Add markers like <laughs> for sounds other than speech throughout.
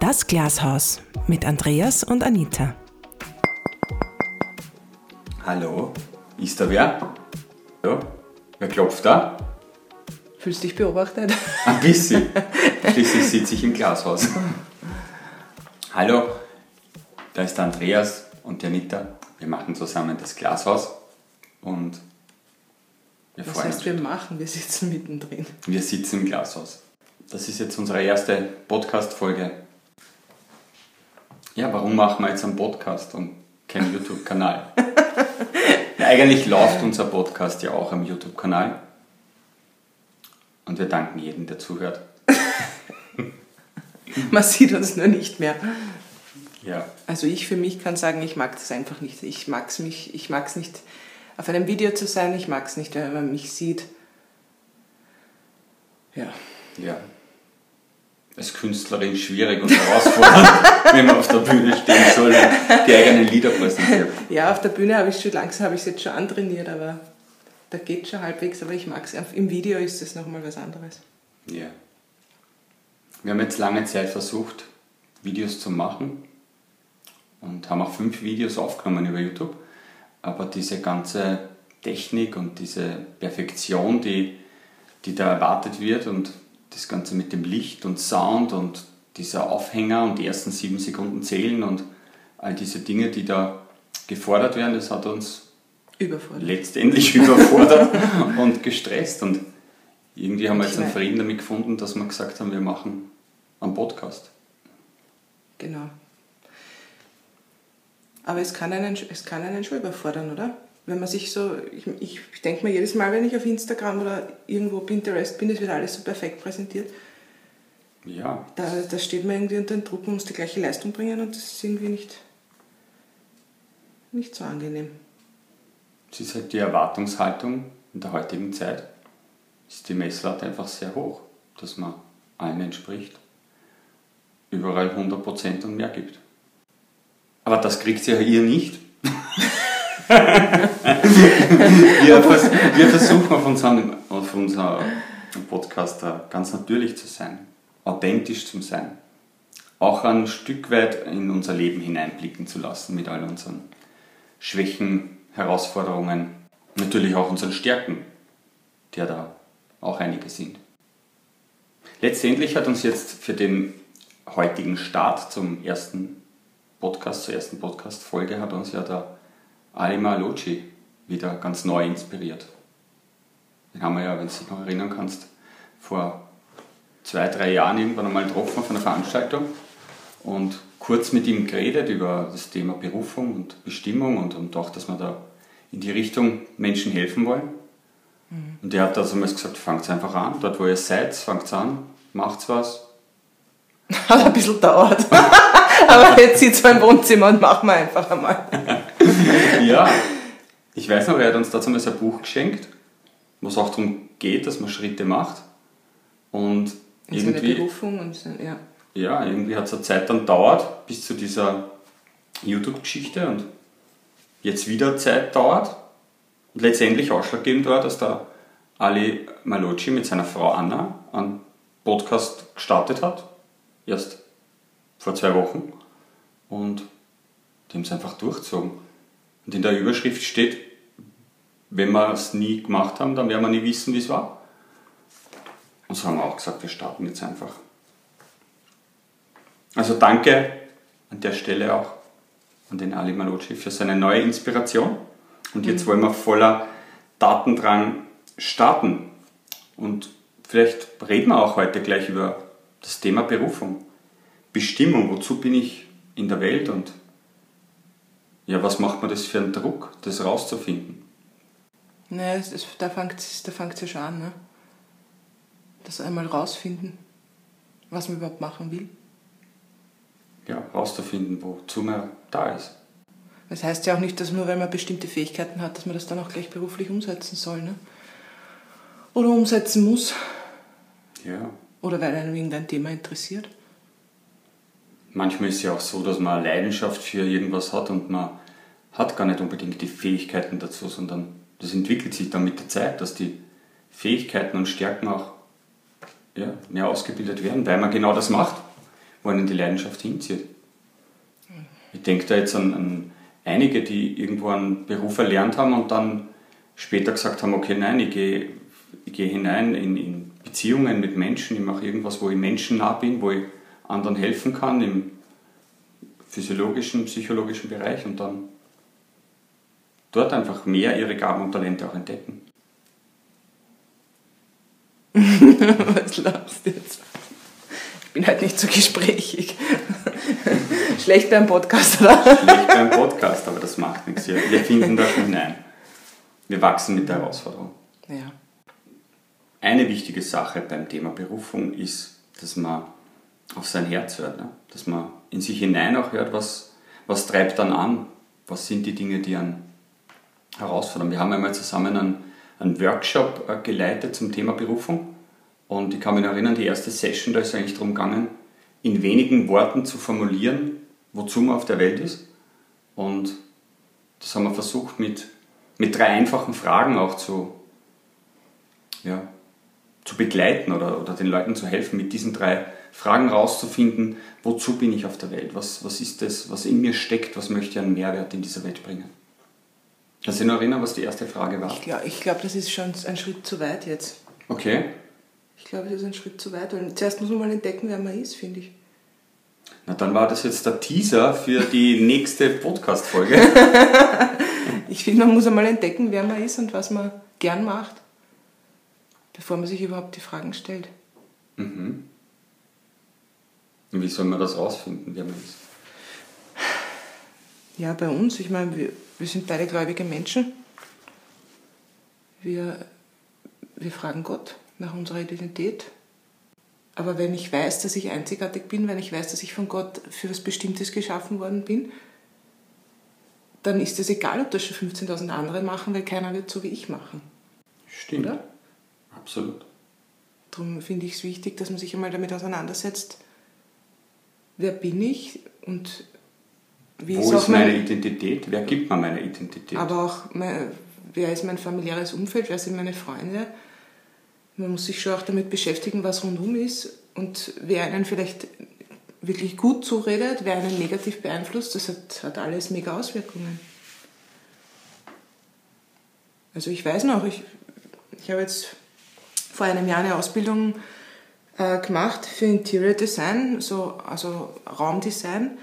Das Glashaus mit Andreas und Anita. Hallo, ist da wer? Ja, wer klopft da? Fühlst du dich beobachtet? <laughs> Ein bisschen. Schließlich sitze ich im Glashaus. Hallo, da ist der Andreas und die Anita. Wir machen zusammen das Glashaus und wir Was heißt, uns. wir machen? Wir sitzen mittendrin. Wir sitzen im Glashaus. Das ist jetzt unsere erste Podcast-Folge. Ja, warum machen wir jetzt einen Podcast und keinen YouTube-Kanal? <laughs> ja, eigentlich läuft unser Podcast ja auch am YouTube-Kanal. Und wir danken jedem, der zuhört. <laughs> Man sieht uns nur nicht mehr. Ja. Also ich für mich kann sagen, ich mag das einfach nicht. Ich mag es ich mag's nicht, auf einem Video zu sein. Ich mag es nicht, wenn man mich sieht. Ja. Ja. Als Künstlerin schwierig und herausfordernd, <laughs> wenn man auf der Bühne stehen soll und die eigenen Lieder präsentiert. Ja, auf der Bühne habe ich schon langsam habe ich es jetzt schon antrainiert, aber da geht schon halbwegs, aber ich mag es. Im Video ist es nochmal was anderes. Ja. Wir haben jetzt lange Zeit versucht, Videos zu machen und haben auch fünf Videos aufgenommen über YouTube. Aber diese ganze Technik und diese Perfektion, die, die da erwartet wird und das Ganze mit dem Licht und Sound und dieser Aufhänger und die ersten sieben Sekunden zählen und all diese Dinge, die da gefordert werden, das hat uns überfordert. letztendlich <laughs> überfordert und gestresst. Und irgendwie haben wir jetzt einen Frieden damit gefunden, dass wir gesagt haben, wir machen einen Podcast. Genau. Aber es kann einen, es kann einen schon überfordern, oder? Wenn man sich so, ich, ich denke mir jedes Mal, wenn ich auf Instagram oder irgendwo Pinterest bin, es wird alles so perfekt präsentiert. Ja. Da, da steht man irgendwie unter dem Druck, man muss die gleiche Leistung bringen und das ist irgendwie nicht, nicht so angenehm. Es ist halt die Erwartungshaltung in der heutigen Zeit, ist die Messlatte einfach sehr hoch, dass man allen entspricht, überall 100% und mehr gibt. Aber das kriegt ja ihr nicht. <laughs> wir, <laughs> vers wir, versuchen auf unserem, auf unserem Podcast ganz natürlich zu sein, authentisch zu sein, auch ein Stück weit in unser Leben hineinblicken zu lassen mit all unseren Schwächen, Herausforderungen, natürlich auch unseren Stärken, der da auch einige sind. Letztendlich hat uns jetzt für den heutigen Start zum ersten Podcast, zur ersten Podcast-Folge, hat uns ja der Alima Loci wieder ganz neu inspiriert. Den haben wir ja, wenn du dich noch erinnern kannst, vor zwei, drei Jahren irgendwann einmal getroffen auf einer Veranstaltung und kurz mit ihm geredet über das Thema Berufung und Bestimmung und, und auch, dass wir da in die Richtung Menschen helfen wollen. Mhm. Und er hat da damals gesagt, fangt einfach an, dort wo ihr seid, fangt an, macht's was. <laughs> Hat ein bisschen dauert. <laughs> Aber jetzt sitzt wir im Wohnzimmer und machen wir einfach einmal. <laughs> <laughs> ja, ich weiß noch, er hat uns dazu mal ein Buch geschenkt, wo es auch darum geht, dass man Schritte macht. Und in irgendwie, Berufung und so, ja. Ja, irgendwie hat es eine Zeit dann dauert bis zu dieser YouTube-Geschichte und jetzt wieder Zeit dauert und letztendlich ausschlaggebend war, dass der Ali Malocci mit seiner Frau Anna einen Podcast gestartet hat, erst vor zwei Wochen und die haben es einfach durchgezogen. Und in der Überschrift steht, wenn wir es nie gemacht haben, dann werden wir nie wissen, wie es war. Und so haben wir auch gesagt, wir starten jetzt einfach. Also danke an der Stelle auch an den Ali Malocci für seine neue Inspiration. Und jetzt wollen wir voller Datendrang starten. Und vielleicht reden wir auch heute gleich über das Thema Berufung. Bestimmung, wozu bin ich in der Welt und ja, was macht man das für einen Druck, das rauszufinden? Naja, ist, da fängt es da ja schon an, ne? das einmal rausfinden, was man überhaupt machen will ja, rauszufinden, wozu man da ist. Das heißt ja auch nicht, dass nur weil man bestimmte Fähigkeiten hat, dass man das dann auch gleich beruflich umsetzen soll. Ne? Oder umsetzen muss. Ja. Oder weil einem irgendein Thema interessiert. Manchmal ist es ja auch so, dass man eine Leidenschaft für irgendwas hat und man hat gar nicht unbedingt die Fähigkeiten dazu, sondern das entwickelt sich dann mit der Zeit, dass die Fähigkeiten und Stärken auch ja, mehr ausgebildet werden, weil man genau das macht wo einen die Leidenschaft hinzieht. Ich denke da jetzt an, an einige, die irgendwo einen Beruf erlernt haben und dann später gesagt haben, okay, nein, ich gehe, ich gehe hinein in, in Beziehungen mit Menschen, ich mache irgendwas, wo ich Menschen nah bin, wo ich anderen helfen kann im physiologischen, psychologischen Bereich und dann dort einfach mehr ihre Gaben und Talente auch entdecken. <laughs> Was lachst du jetzt? Ich bin halt nicht so gesprächig. <laughs> Schlecht beim Podcast, oder? Schlecht beim Podcast, aber das macht nichts. Wir, wir finden da schon hinein. Wir wachsen mit der Herausforderung. Ja. Eine wichtige Sache beim Thema Berufung ist, dass man auf sein Herz hört. Ne? Dass man in sich hinein auch hört, was, was treibt dann an? Was sind die Dinge, die an herausfordern? Wir haben einmal zusammen einen, einen Workshop äh, geleitet zum Thema Berufung. Und ich kann mich erinnern, die erste Session, da ist eigentlich darum gegangen, in wenigen Worten zu formulieren, wozu man auf der Welt ist. Und das haben wir versucht mit, mit drei einfachen Fragen auch zu, ja, zu begleiten oder, oder den Leuten zu helfen, mit diesen drei Fragen rauszufinden, wozu bin ich auf der Welt, was, was ist das, was in mir steckt, was möchte ich an Mehrwert in dieser Welt bringen. Kannst du dich noch erinnern, was die erste Frage war? Ich glaube, glaub, das ist schon ein Schritt zu weit jetzt. Okay. Ich glaube, das ist ein Schritt zu weit. Weil zuerst muss man mal entdecken, wer man ist, finde ich. Na, dann war das jetzt der Teaser für die <laughs> nächste Podcast-Folge. <laughs> ich finde, man muss einmal entdecken, wer man ist und was man gern macht, bevor man sich überhaupt die Fragen stellt. Mhm. Und wie soll man das rausfinden, wer man ist? Ja, bei uns, ich meine, wir, wir sind beide gläubige Menschen. Wir, wir fragen Gott nach unserer Identität. Aber wenn ich weiß, dass ich einzigartig bin, wenn ich weiß, dass ich von Gott für was Bestimmtes geschaffen worden bin, dann ist es egal, ob das schon 15.000 andere machen, weil keiner wird so wie ich machen. Stimmt. Oder? Absolut. Darum finde ich es wichtig, dass man sich einmal damit auseinandersetzt, wer bin ich und wie Wo ist, meine mein, Identität? Wer gibt mir meine Identität? Aber auch, mein, wer ist mein familiäres Umfeld? Wer sind meine Freunde? Man muss sich schon auch damit beschäftigen, was rundum ist und wer einen vielleicht wirklich gut zuredet, wer einen negativ beeinflusst, das hat, hat alles mega Auswirkungen. Also ich weiß noch, ich, ich habe jetzt vor einem Jahr eine Ausbildung äh, gemacht für Interior Design, so, also Raumdesign.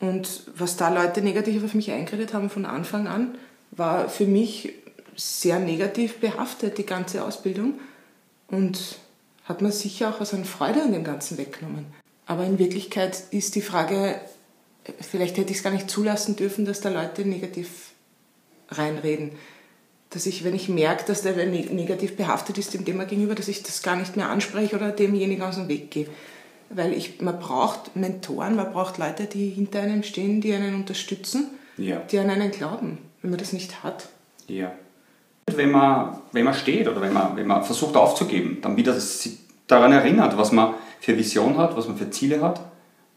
Und was da Leute negativ auf mich eingeredet haben von Anfang an, war für mich sehr negativ behaftet, die ganze Ausbildung. Und hat man sicher auch was an Freude an dem Ganzen weggenommen. Aber in Wirklichkeit ist die Frage, vielleicht hätte ich es gar nicht zulassen dürfen, dass da Leute negativ reinreden. Dass ich, wenn ich merke, dass der negativ behaftet ist dem Thema gegenüber, dass ich das gar nicht mehr anspreche oder demjenigen aus dem Weg gehe. Weil ich, man braucht Mentoren, man braucht Leute, die hinter einem stehen, die einen unterstützen, ja. die an einen glauben, wenn man das nicht hat. Ja. Wenn man, wenn man steht oder wenn man, wenn man versucht aufzugeben, dann wieder sich daran erinnert, was man für Vision hat, was man für Ziele hat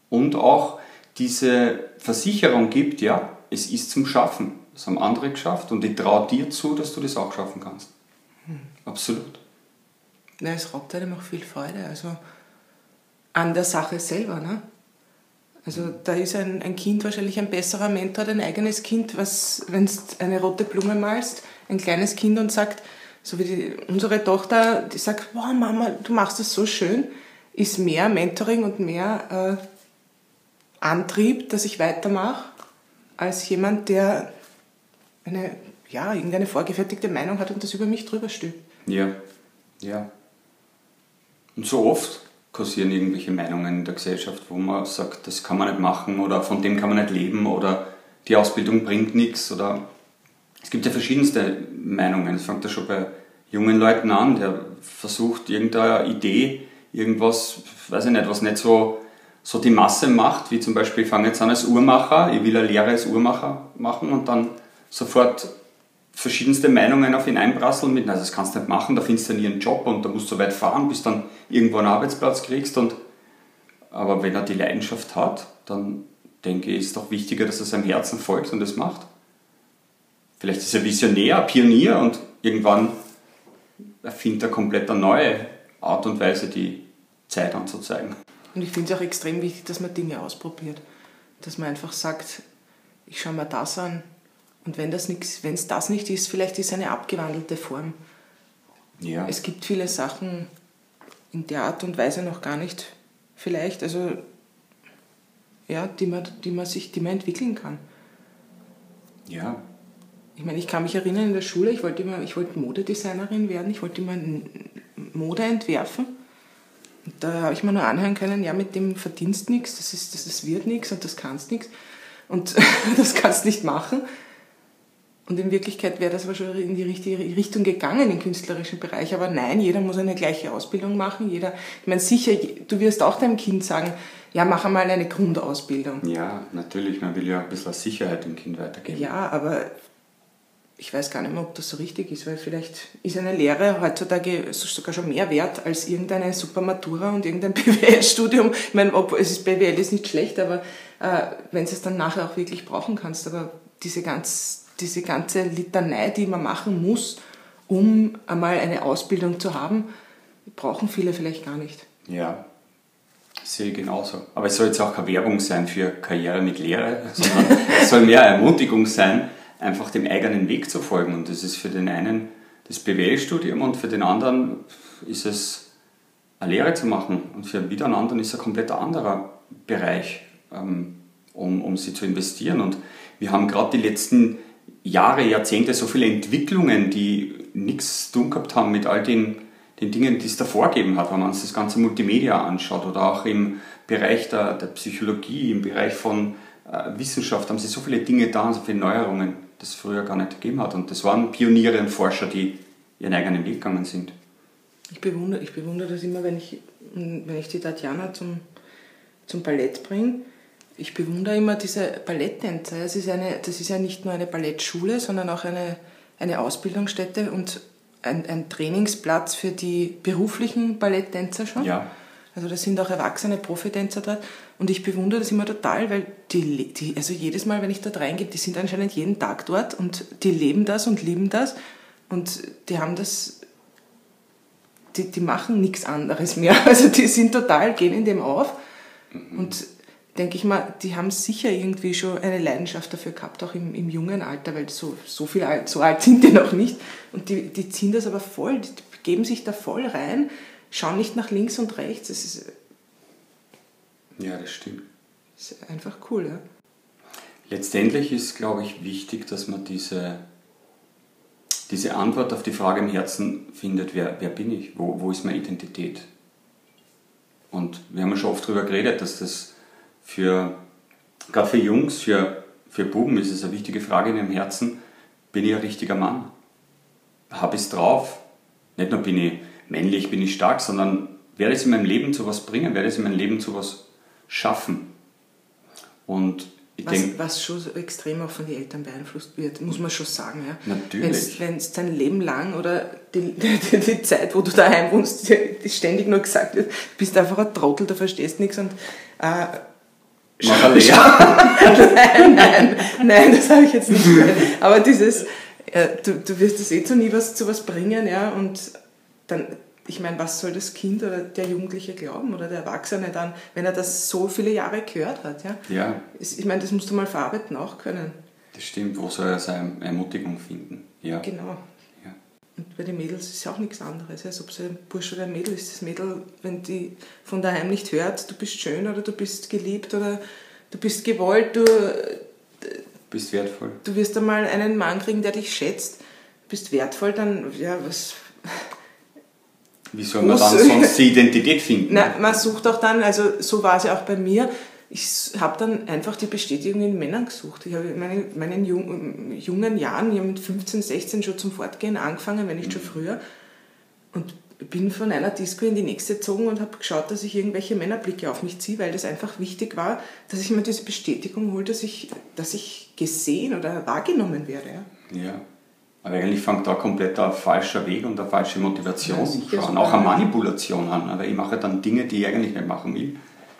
und auch diese Versicherung gibt, ja, es ist zum Schaffen. Das haben andere geschafft und ich traue dir zu, dass du das auch schaffen kannst. Hm. Absolut. Ja, es raubt einem auch viel Freude. Also an der Sache selber. Ne? Also da ist ein, ein Kind wahrscheinlich ein besserer Mentor, dein eigenes Kind, was, wenn du eine rote Blume malst, ein kleines Kind und sagt, so wie die, unsere Tochter, die sagt, wow Mama, du machst das so schön, ist mehr Mentoring und mehr äh, Antrieb, dass ich weitermache, als jemand, der eine, ja, irgendeine vorgefertigte Meinung hat und das über mich drüber stülpt. Ja, ja. Und so oft kursieren irgendwelche Meinungen in der Gesellschaft, wo man sagt, das kann man nicht machen oder von dem kann man nicht leben oder die Ausbildung bringt nichts oder es gibt ja verschiedenste Meinungen. Es fängt ja schon bei jungen Leuten an, der versucht irgendeine Idee, irgendwas, weiß ich nicht, was nicht so, so die Masse macht, wie zum Beispiel, ich fange jetzt an als Uhrmacher, ich will eine Lehre als Uhrmacher machen und dann sofort verschiedenste Meinungen auf ihn einprasseln mit, also das kannst du nicht machen, da findest du nie einen Job und da musst du weit fahren, bis dann irgendwo einen Arbeitsplatz kriegst. Und, aber wenn er die Leidenschaft hat, dann denke ich, ist es doch wichtiger, dass er seinem Herzen folgt und es macht. Vielleicht ist er Visionär, Pionier und irgendwann erfindet er komplett eine neue Art und Weise, die Zeit anzuzeigen. Und ich finde es auch extrem wichtig, dass man Dinge ausprobiert. Dass man einfach sagt, ich schaue mir das an. Und wenn das wenn es das nicht ist, vielleicht ist es eine abgewandelte Form. Ja. Es gibt viele Sachen in der Art und Weise noch gar nicht vielleicht, also ja, die man, die man sich, die man entwickeln kann. Ja. Ich meine, ich kann mich erinnern in der Schule, ich wollte immer, ich wollte Modedesignerin werden, ich wollte immer Mode entwerfen. Und da habe ich mir nur anhören können, ja, mit dem verdienst nichts, das, ist, das, das wird nichts und das kannst nichts. Und <laughs> das kannst nicht machen. Und in Wirklichkeit wäre das aber schon in die richtige Richtung gegangen im künstlerischen Bereich. Aber nein, jeder muss eine gleiche Ausbildung machen. Jeder, ich meine, sicher, du wirst auch deinem Kind sagen, ja, mach einmal eine Grundausbildung. Ja, natürlich. Man will ja ein bisschen Sicherheit dem Kind weitergeben. Ja, aber ich weiß gar nicht mehr, ob das so richtig ist, weil vielleicht ist eine Lehre heutzutage sogar schon mehr wert als irgendeine Supermatura und irgendein <laughs> BWL-Studium. Ich meine, ob, es ist, BWL ist nicht schlecht, aber äh, wenn du es dann nachher auch wirklich brauchen kannst. Aber diese, ganz, diese ganze Litanei, die man machen muss, um einmal eine Ausbildung zu haben, brauchen viele vielleicht gar nicht. Ja, sehe ich genauso. Aber es soll jetzt auch keine Werbung sein für Karriere mit Lehre, <laughs> sondern es soll mehr Ermutigung sein, einfach dem eigenen Weg zu folgen. Und das ist für den einen das BWL-Studium und für den anderen ist es eine Lehre zu machen. Und für wieder einen anderen ist ein komplett anderer Bereich, ähm, um, um sie zu investieren. Und wir haben gerade die letzten Jahre, Jahrzehnte so viele Entwicklungen, die nichts zu tun gehabt haben mit all den, den Dingen, die es davor gegeben hat. Wenn man sich das ganze Multimedia anschaut oder auch im Bereich der, der Psychologie, im Bereich von äh, Wissenschaft haben sie so viele Dinge da, so viele Neuerungen das es früher gar nicht gegeben hat. Und das waren Pioniere und Forscher, die ihren eigenen Weg gegangen sind. Ich bewundere, ich bewundere das immer, wenn ich, wenn ich die Tatjana zum, zum Ballett bringe. Ich bewundere immer diese Balletttänzer. Es ist eine, das ist ja nicht nur eine Ballettschule, sondern auch eine, eine Ausbildungsstätte und ein, ein Trainingsplatz für die beruflichen Balletttänzer schon. Ja. Also da sind auch erwachsene Profitänzer dort. Und ich bewundere das immer total, weil die, die, also jedes Mal, wenn ich dort reingehe, die sind anscheinend jeden Tag dort und die leben das und lieben das. Und die haben das, die, die machen nichts anderes mehr. <laughs> Also die sind total, gehen in dem auf. Und denke ich mal, die haben sicher irgendwie schon eine Leidenschaft dafür gehabt, auch im, im jungen Alter, weil so, so, viel alt, so alt sind die noch nicht. Und die, die ziehen das aber voll, die geben sich da voll rein schau nicht nach links und rechts. Es ist, ja, das stimmt. Ist einfach cool, ja. Letztendlich ist, glaube ich, wichtig, dass man diese, diese Antwort auf die Frage im Herzen findet, wer, wer bin ich, wo, wo ist meine Identität. Und wir haben ja schon oft darüber geredet, dass das für, gerade für Jungs, für, für Buben ist es eine wichtige Frage in ihrem Herzen, bin ich ein richtiger Mann? Habe ich es drauf? Nicht nur bin ich männlich, bin ich stark, sondern werde es in meinem Leben zu was bringen, werde es in meinem Leben zu was schaffen. Und ich was, denke. Was schon so extrem auch von den Eltern beeinflusst wird, muss man schon sagen. Ja? Natürlich. Wenn es dein Leben lang oder die, die, die, Zeit, wo du daheim wohnst, ständig nur gesagt wird, du bist einfach ein Trottel, du verstehst nichts und. Äh, Mach ein nein, nein, nein, das habe ich jetzt nicht gehört. Aber dieses, äh, du, du wirst es eh zu nie was, zu was bringen, ja, und dann, ich meine, was soll das Kind oder der Jugendliche glauben oder der Erwachsene dann, wenn er das so viele Jahre gehört hat? Ja. ja. Ich meine, das musst du mal verarbeiten auch können. Das stimmt, wo soll er seine Ermutigung finden? Ja. Genau. Ja. Und bei den Mädels ist es auch nichts anderes. Also ob es ein Bursch oder ein Mädel ist, das Mädel, wenn die von daheim nicht hört, du bist schön oder du bist geliebt oder du bist gewollt, du bist wertvoll. Du wirst einmal einen Mann kriegen, der dich schätzt, bist wertvoll, dann, ja, was, wie soll man dann sonst die Identität finden? Na, man sucht auch dann, also so war es ja auch bei mir, ich habe dann einfach die Bestätigung in Männern gesucht. Ich habe in meinen, meinen jungen, jungen Jahren, ja mit 15, 16 schon zum Fortgehen angefangen, wenn nicht mhm. schon früher. Und bin von einer Disco in die nächste gezogen und habe geschaut, dass ich irgendwelche Männerblicke auf mich ziehe, weil das einfach wichtig war, dass ich mir diese Bestätigung hole, dass ich, dass ich gesehen oder wahrgenommen werde. Ja. ja. Aber eigentlich fängt da komplett ein falscher Weg und eine falsche Motivation ja, an, auch eine Manipulation an. Aber ich mache dann Dinge, die ich eigentlich nicht machen will.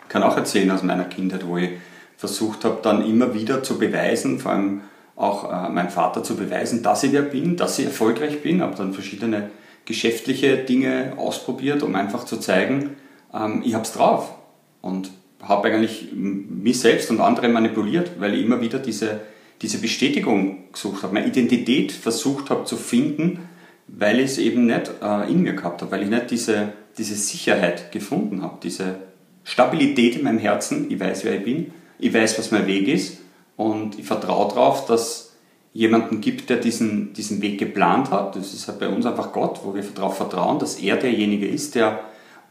Kann auch erzählen aus meiner Kindheit, wo ich versucht habe, dann immer wieder zu beweisen, vor allem auch äh, meinem Vater zu beweisen, dass ich wer bin, dass ich erfolgreich bin. Habe dann verschiedene geschäftliche Dinge ausprobiert, um einfach zu zeigen, ähm, ich es drauf. und habe eigentlich mich selbst und andere manipuliert, weil ich immer wieder diese, diese Bestätigung gesucht habe, meine Identität versucht habe zu finden, weil ich es eben nicht äh, in mir gehabt habe, weil ich nicht diese, diese Sicherheit gefunden habe, diese Stabilität in meinem Herzen, ich weiß, wer ich bin, ich weiß, was mein Weg ist und ich vertraue darauf, dass jemanden gibt, der diesen, diesen Weg geplant hat. Das ist halt bei uns einfach Gott, wo wir darauf vertrauen, dass er derjenige ist, der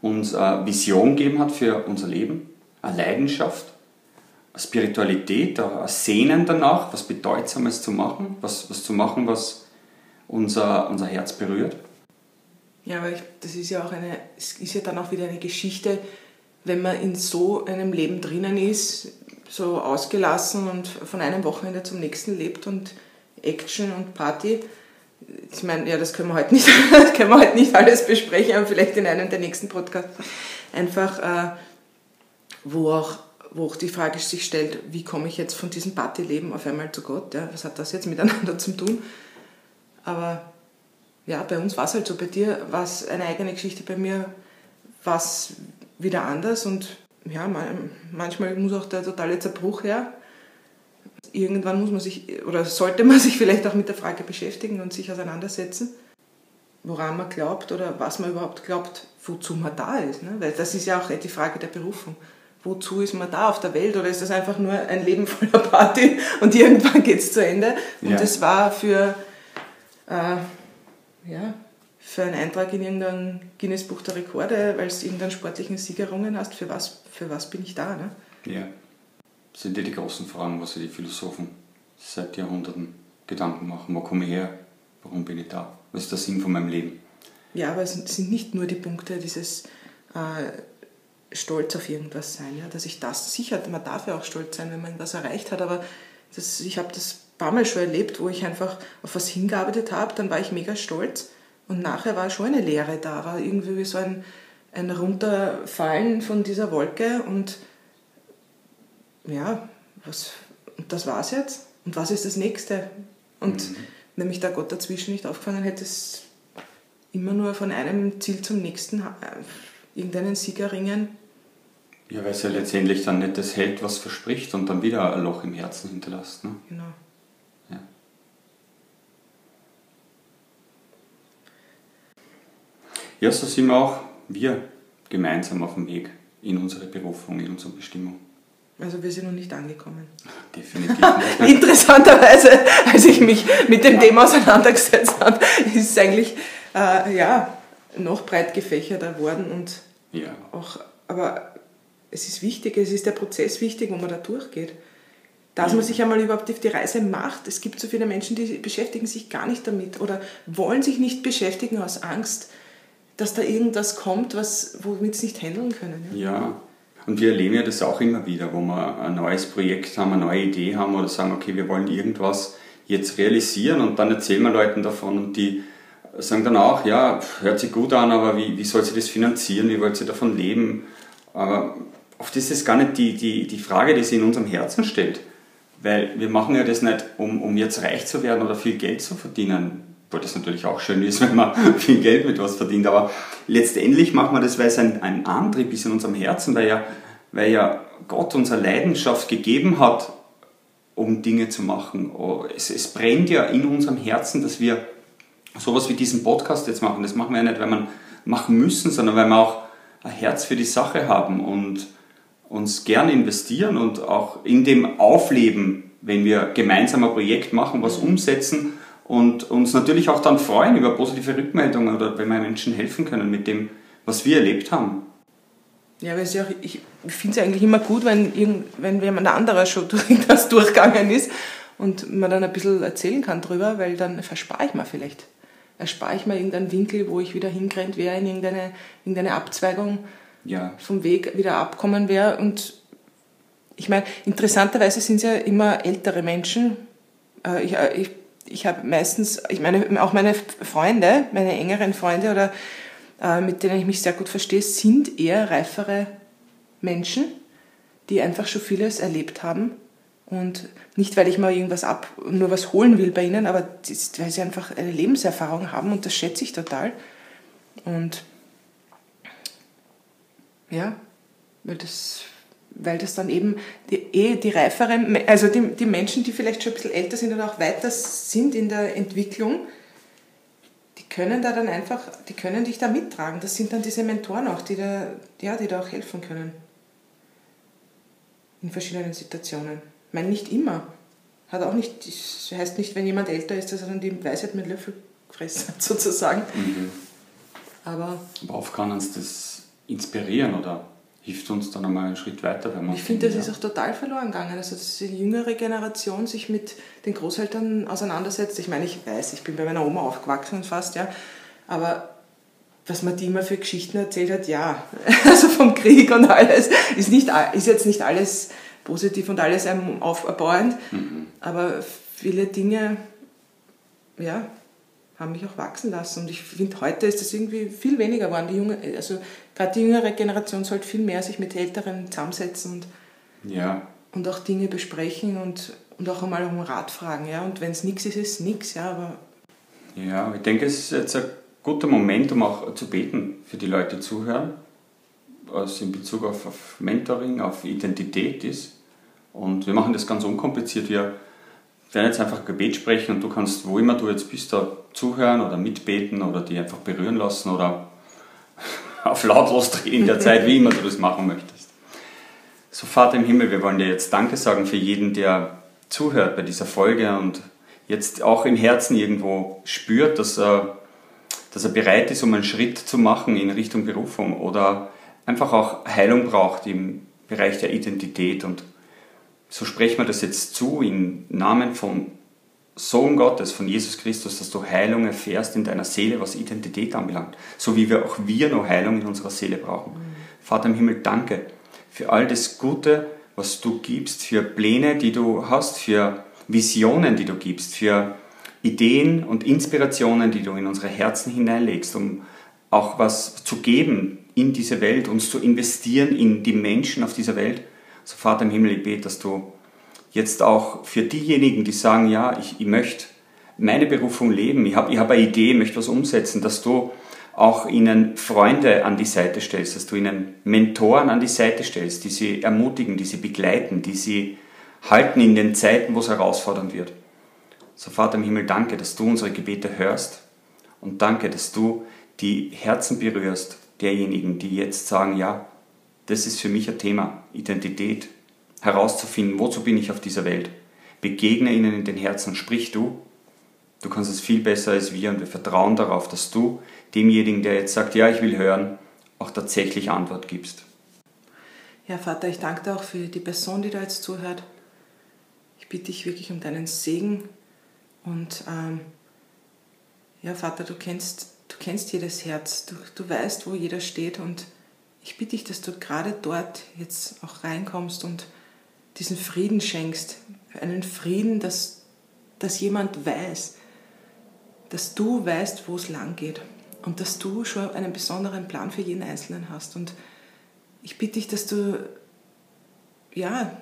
uns eine Vision gegeben hat für unser Leben, eine Leidenschaft, eine Spiritualität, ein Sehnen danach, was Bedeutsames zu machen, was, was zu machen, was unser, unser Herz berührt. Ja, aber ich, das ist ja auch eine, es ist ja dann auch wieder eine Geschichte, wenn man in so einem Leben drinnen ist, so ausgelassen und von einem Wochenende zum nächsten lebt und Action und Party. Ich meine, ja, das können wir heute nicht, <laughs> können wir heute nicht alles besprechen, aber vielleicht in einem der nächsten Podcasts einfach, äh, wo auch wo auch die Frage sich stellt, wie komme ich jetzt von diesem Partyleben auf einmal zu Gott? Ja? Was hat das jetzt miteinander <laughs> zu tun? Aber ja, bei uns war es halt so. Bei dir war es eine eigene Geschichte, bei mir war es wieder anders und ja, manchmal muss auch der totale Zerbruch her irgendwann muss man sich oder sollte man <laughs> sich vielleicht auch mit der Frage beschäftigen und sich auseinandersetzen, woran man glaubt oder was man überhaupt glaubt, wozu man da ist. Ne? Weil das ist ja auch die Frage der Berufung. Wozu ist man da auf der Welt oder ist das einfach nur ein Leben voller Party <laughs> und irgendwann geht es zu Ende? Und ja. das war für, äh, ja, für einen Eintrag in irgendein Guinness-Buch der Rekorde, weil du irgendeinen sportlichen Sieg errungen hast, für was, für was bin ich da? Ne? Ja sind ja die großen Fragen, was sich die Philosophen seit Jahrhunderten Gedanken machen. Wo komme ich her? Warum bin ich da? Was ist der Sinn von meinem Leben? Ja, aber es sind nicht nur die Punkte dieses äh, Stolz auf irgendwas sein, ja, dass ich das, sicher, man darf ja auch stolz sein, wenn man was erreicht hat, aber das, ich habe das ein paar Mal schon erlebt, wo ich einfach auf was hingearbeitet habe, dann war ich mega stolz und nachher war schon eine Leere da, war irgendwie wie so ein, ein Runterfallen von dieser Wolke und ja, was, und das war's jetzt. Und was ist das nächste? Und mhm. wenn mich da Gott dazwischen nicht aufgefangen hätte, es immer nur von einem Ziel zum nächsten äh, irgendeinen Sieg erringen. Ja, weil es ja letztendlich dann nicht das hält, was verspricht und dann wieder ein Loch im Herzen hinterlässt. Ne? Genau. Ja, so sind wir auch wir gemeinsam auf dem Weg in unsere Berufung, in unsere Bestimmung. Also wir sind noch nicht angekommen. Definitiv nicht. <laughs> Interessanterweise, als ich mich mit dem Thema auseinandergesetzt habe, ist es eigentlich äh, ja, noch breit gefächerter worden. Und ja. auch, aber es ist wichtig, es ist der Prozess wichtig, wo man da durchgeht. Dass ja. man sich einmal überhaupt auf die Reise macht. Es gibt so viele Menschen, die beschäftigen sich gar nicht damit oder wollen sich nicht beschäftigen aus Angst, dass da irgendwas kommt, was, womit sie nicht handeln können. ja. ja. Und wir erleben ja das auch immer wieder, wo wir ein neues Projekt haben, eine neue Idee haben oder sagen, okay, wir wollen irgendwas jetzt realisieren und dann erzählen wir Leuten davon und die sagen dann auch, ja, hört sich gut an, aber wie, wie soll sie das finanzieren, wie wollt sie davon leben? Aber oft ist es gar nicht die, die, die Frage, die sich in unserem Herzen stellt. Weil wir machen ja das nicht, um, um jetzt reich zu werden oder viel Geld zu verdienen obwohl das natürlich auch schön ist, <laughs> wenn man viel Geld mit was verdient, aber letztendlich machen wir das, weil es ein, ein Antrieb ist in unserem Herzen, weil ja, weil ja Gott uns eine Leidenschaft gegeben hat, um Dinge zu machen. Oh, es, es brennt ja in unserem Herzen, dass wir sowas wie diesen Podcast jetzt machen. Das machen wir ja nicht, weil wir machen müssen, sondern weil wir auch ein Herz für die Sache haben und uns gerne investieren und auch in dem Aufleben, wenn wir gemeinsam ein Projekt machen, was umsetzen und uns natürlich auch dann freuen über positive Rückmeldungen oder wenn wir Menschen helfen können mit dem, was wir erlebt haben. Ja, weil ja auch, ich finde es eigentlich immer gut, wenn, irgend, wenn jemand anderer schon <laughs> durch das durchgegangen ist und man dann ein bisschen erzählen kann drüber, weil dann verspare ich mir vielleicht. Erspare ich mir irgendeinen Winkel, wo ich wieder hingerannt wäre, in irgendeine, irgendeine Abzweigung ja. vom Weg wieder abkommen wäre. Und ich meine, interessanterweise sind es ja immer ältere Menschen. Äh, ich, äh, ich ich habe meistens, ich meine, auch meine Freunde, meine engeren Freunde oder äh, mit denen ich mich sehr gut verstehe, sind eher reifere Menschen, die einfach schon vieles erlebt haben. Und nicht, weil ich mal irgendwas ab, nur was holen will bei ihnen, aber weil sie einfach eine Lebenserfahrung haben und das schätze ich total. Und ja, Weil das, weil das dann eben die, eh die reiferen, also die, die Menschen, die vielleicht schon ein bisschen älter sind oder auch weiter sind in der Entwicklung, die können da dann einfach, die können dich da mittragen. Das sind dann diese Mentoren auch, die da, ja, die da auch helfen können. In verschiedenen Situationen. Ich meine, nicht immer. Hat auch nicht, das heißt nicht, wenn jemand älter ist, dass er dann die Weisheit mit Löffel gefressen hat, <laughs> sozusagen. Mhm. Aber, Aber oft kann uns das inspirieren oder hilft uns dann einmal einen Schritt weiter. Wenn man ich finde, das ist auch total verloren gegangen. Also, dass die jüngere Generation sich mit den Großeltern auseinandersetzt. Ich meine, ich weiß, ich bin bei meiner Oma aufgewachsen fast, ja. Aber was man die immer für Geschichten erzählt hat, ja. <laughs> Also vom Krieg und alles. Ist, nicht, ist jetzt nicht alles positiv und alles aufbauend. Mhm. Aber viele Dinge, ja, haben mich auch wachsen lassen. Und ich finde, heute ist das irgendwie viel weniger geworden. Die junge, also gerade die jüngere Generation sollte viel mehr sich mit Älteren zusammensetzen und, ja. und auch Dinge besprechen und, und auch einmal um Rat fragen. Ja? Und wenn es nichts ist, ist es nichts. Ja, aber ja, ich denke, es ist jetzt ein guter Moment, um auch zu beten für die Leute, zuhören, was in Bezug auf, auf Mentoring, auf Identität ist. Und wir machen das ganz unkompliziert. Wir werden jetzt einfach Gebet sprechen und du kannst, wo immer du jetzt bist, da zuhören oder mitbeten oder die einfach berühren lassen oder <laughs> auf lautlos drehen in der Zeit, wie immer du das machen möchtest. So, Vater im Himmel, wir wollen dir jetzt Danke sagen für jeden, der zuhört bei dieser Folge und jetzt auch im Herzen irgendwo spürt, dass er, dass er bereit ist, um einen Schritt zu machen in Richtung Berufung oder einfach auch Heilung braucht im Bereich der Identität und so sprechen wir das jetzt zu im Namen vom Sohn Gottes, von Jesus Christus, dass du Heilung erfährst in deiner Seele, was Identität anbelangt. So wie wir auch wir noch Heilung in unserer Seele brauchen. Mhm. Vater im Himmel, danke für all das Gute, was du gibst, für Pläne, die du hast, für Visionen, die du gibst, für Ideen und Inspirationen, die du in unsere Herzen hineinlegst, um auch was zu geben in diese Welt, uns zu investieren in die Menschen auf dieser Welt. So Vater im Himmel, ich bete, dass du jetzt auch für diejenigen, die sagen, ja, ich, ich möchte meine Berufung leben, ich habe ich hab eine Idee, möchte was umsetzen, dass du auch ihnen Freunde an die Seite stellst, dass du ihnen Mentoren an die Seite stellst, die sie ermutigen, die sie begleiten, die sie halten in den Zeiten, wo es herausfordernd wird. So Vater im Himmel, danke, dass du unsere Gebete hörst und danke, dass du die Herzen berührst derjenigen, die jetzt sagen, ja, das ist für mich ein Thema, Identität, herauszufinden, wozu bin ich auf dieser Welt. Begegne ihnen in den Herzen, sprich du. Du kannst es viel besser als wir und wir vertrauen darauf, dass du demjenigen, der jetzt sagt, ja, ich will hören, auch tatsächlich Antwort gibst. Ja, Vater, ich danke dir auch für die Person, die da jetzt zuhört. Ich bitte dich wirklich um deinen Segen und ähm, ja, Vater, du kennst, du kennst jedes Herz, du, du weißt, wo jeder steht und ich bitte dich, dass du gerade dort jetzt auch reinkommst und diesen Frieden schenkst. Einen Frieden, dass, dass jemand weiß, dass du weißt, wo es lang geht und dass du schon einen besonderen Plan für jeden Einzelnen hast. Und ich bitte dich, dass du, ja,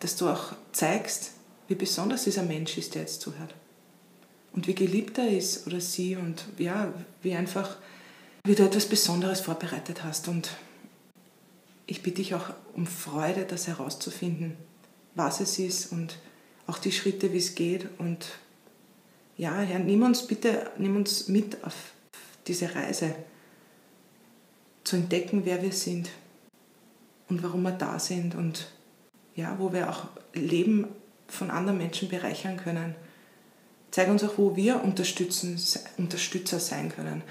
dass du auch zeigst, wie besonders dieser Mensch ist, der jetzt zuhört. Und wie geliebt er ist oder sie und ja, wie einfach, wie du etwas Besonderes vorbereitet hast. Und ich bitte dich auch um Freude, das herauszufinden, was es ist und auch die Schritte, wie es geht. Und ja, Herr, nimm uns bitte, nimm uns mit auf diese Reise, zu entdecken, wer wir sind und warum wir da sind und ja, wo wir auch Leben von anderen Menschen bereichern können. Zeig uns auch, wo wir Unterstützer sein können.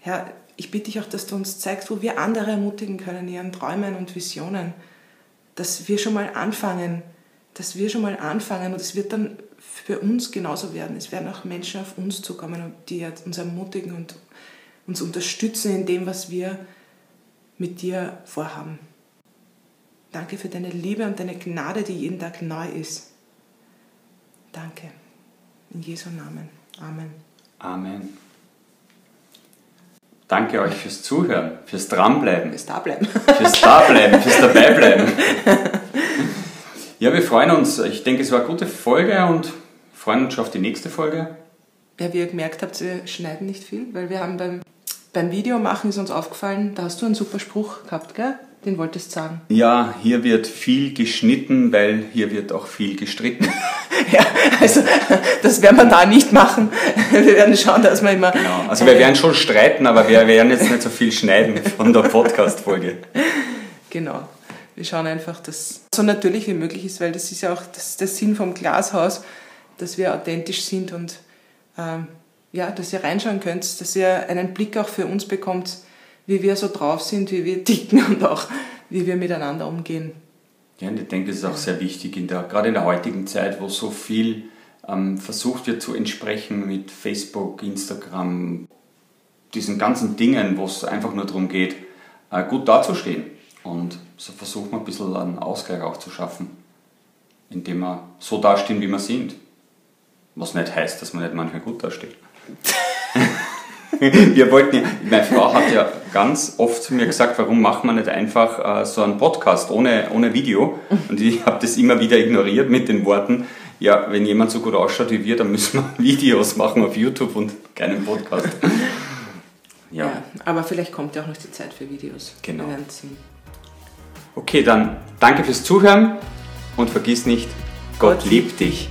Herr, ich bitte dich auch, dass du uns zeigst, wo wir andere ermutigen können in ihren Träumen und Visionen. Dass wir schon mal anfangen, dass wir schon mal anfangen und es wird dann für uns genauso werden. Es werden auch Menschen auf uns zukommen, die uns ermutigen und uns unterstützen in dem, was wir mit dir vorhaben. Danke für deine Liebe und deine Gnade, die jeden Tag neu ist. Danke. In Jesu Namen. Amen. Amen. Danke euch fürs Zuhören, fürs Dranbleiben. Fürs Dableiben. Fürs Dableiben, <laughs> fürs Dabeibleiben. Ja, wir freuen uns. Ich denke, es war eine gute Folge und freuen uns schon auf die nächste Folge. Ja, wie ihr gemerkt habt, wir schneiden nicht viel, weil wir haben beim, beim Video machen ist uns aufgefallen, da hast du einen super Spruch gehabt, gell? Den wolltest du sagen. Ja, hier wird viel geschnitten, weil hier wird auch viel gestritten. <laughs> ja, also das werden wir da nicht machen. Wir werden schauen, dass wir immer. Genau. Also wir werden schon streiten, aber wir werden jetzt nicht so viel schneiden von der Podcast-Folge. Genau. Wir schauen einfach, dass es so natürlich wie möglich ist, weil das ist ja auch das, der Sinn vom Glashaus, dass wir authentisch sind und ähm, ja, dass ihr reinschauen könnt, dass ihr einen Blick auch für uns bekommt, wie wir so drauf sind, wie wir <laughs> ticken und auch wie wir miteinander umgehen. Ja, und ich denke, das ist auch sehr wichtig, in der, gerade in der heutigen Zeit, wo so viel ähm, versucht wird zu entsprechen mit Facebook, Instagram, diesen ganzen Dingen, wo es einfach nur darum geht, äh, gut dazustehen. Und so versucht man ein bisschen einen Ausgleich auch zu schaffen, indem wir so dastehen, wie wir sind. Was nicht heißt, dass man nicht manchmal gut dasteht. <laughs> wir wollten ja, meine Frau hat ja ganz oft mir gesagt, warum macht man nicht einfach äh, so einen Podcast ohne, ohne Video? Und ich habe das immer wieder ignoriert mit den Worten, ja, wenn jemand so gut ausschaut wie wir, dann müssen wir <laughs> Videos machen auf YouTube und keinen Podcast. ja. ja. aber vielleicht kommt ja auch noch die Zeit für Videos. Genau. Okay, dann danke fürs Zuhören und vergiss nicht, Gott, Gott liebt dich.